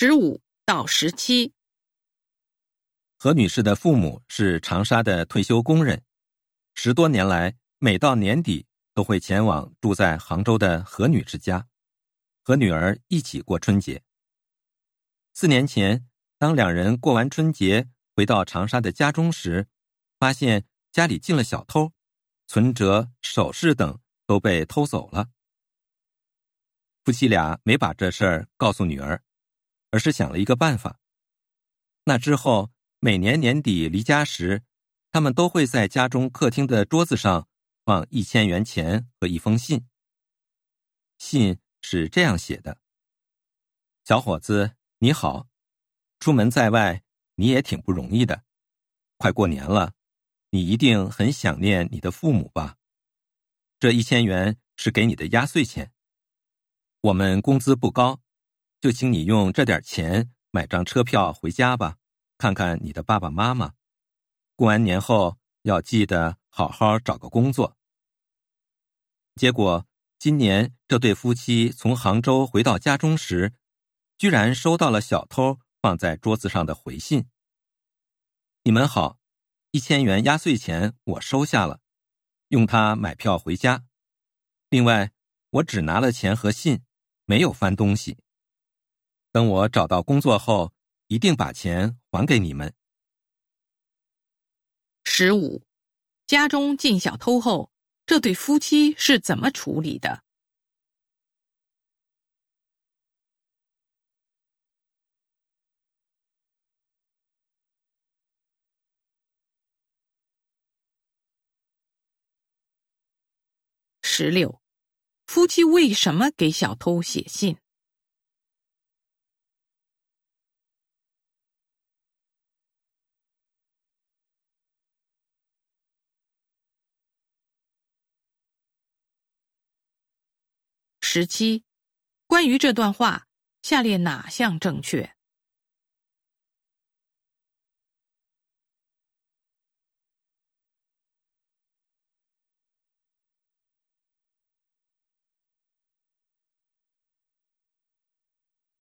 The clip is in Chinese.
十五到十七。何女士的父母是长沙的退休工人，十多年来，每到年底都会前往住在杭州的何女士家，和女儿一起过春节。四年前，当两人过完春节回到长沙的家中时，发现家里进了小偷，存折、首饰等都被偷走了。夫妻俩没把这事儿告诉女儿，而是想了一个办法。那之后。每年年底离家时，他们都会在家中客厅的桌子上放一千元钱和一封信。信是这样写的：“小伙子，你好，出门在外你也挺不容易的，快过年了，你一定很想念你的父母吧？这一千元是给你的压岁钱。我们工资不高，就请你用这点钱买张车票回家吧。”看看你的爸爸妈妈，过完年后要记得好好找个工作。结果今年这对夫妻从杭州回到家中时，居然收到了小偷放在桌子上的回信。你们好，一千元压岁钱我收下了，用它买票回家。另外，我只拿了钱和信，没有翻东西。等我找到工作后。一定把钱还给你们。十五，家中进小偷后，这对夫妻是怎么处理的？十六，夫妻为什么给小偷写信？十七，关于这段话，下列哪项正确？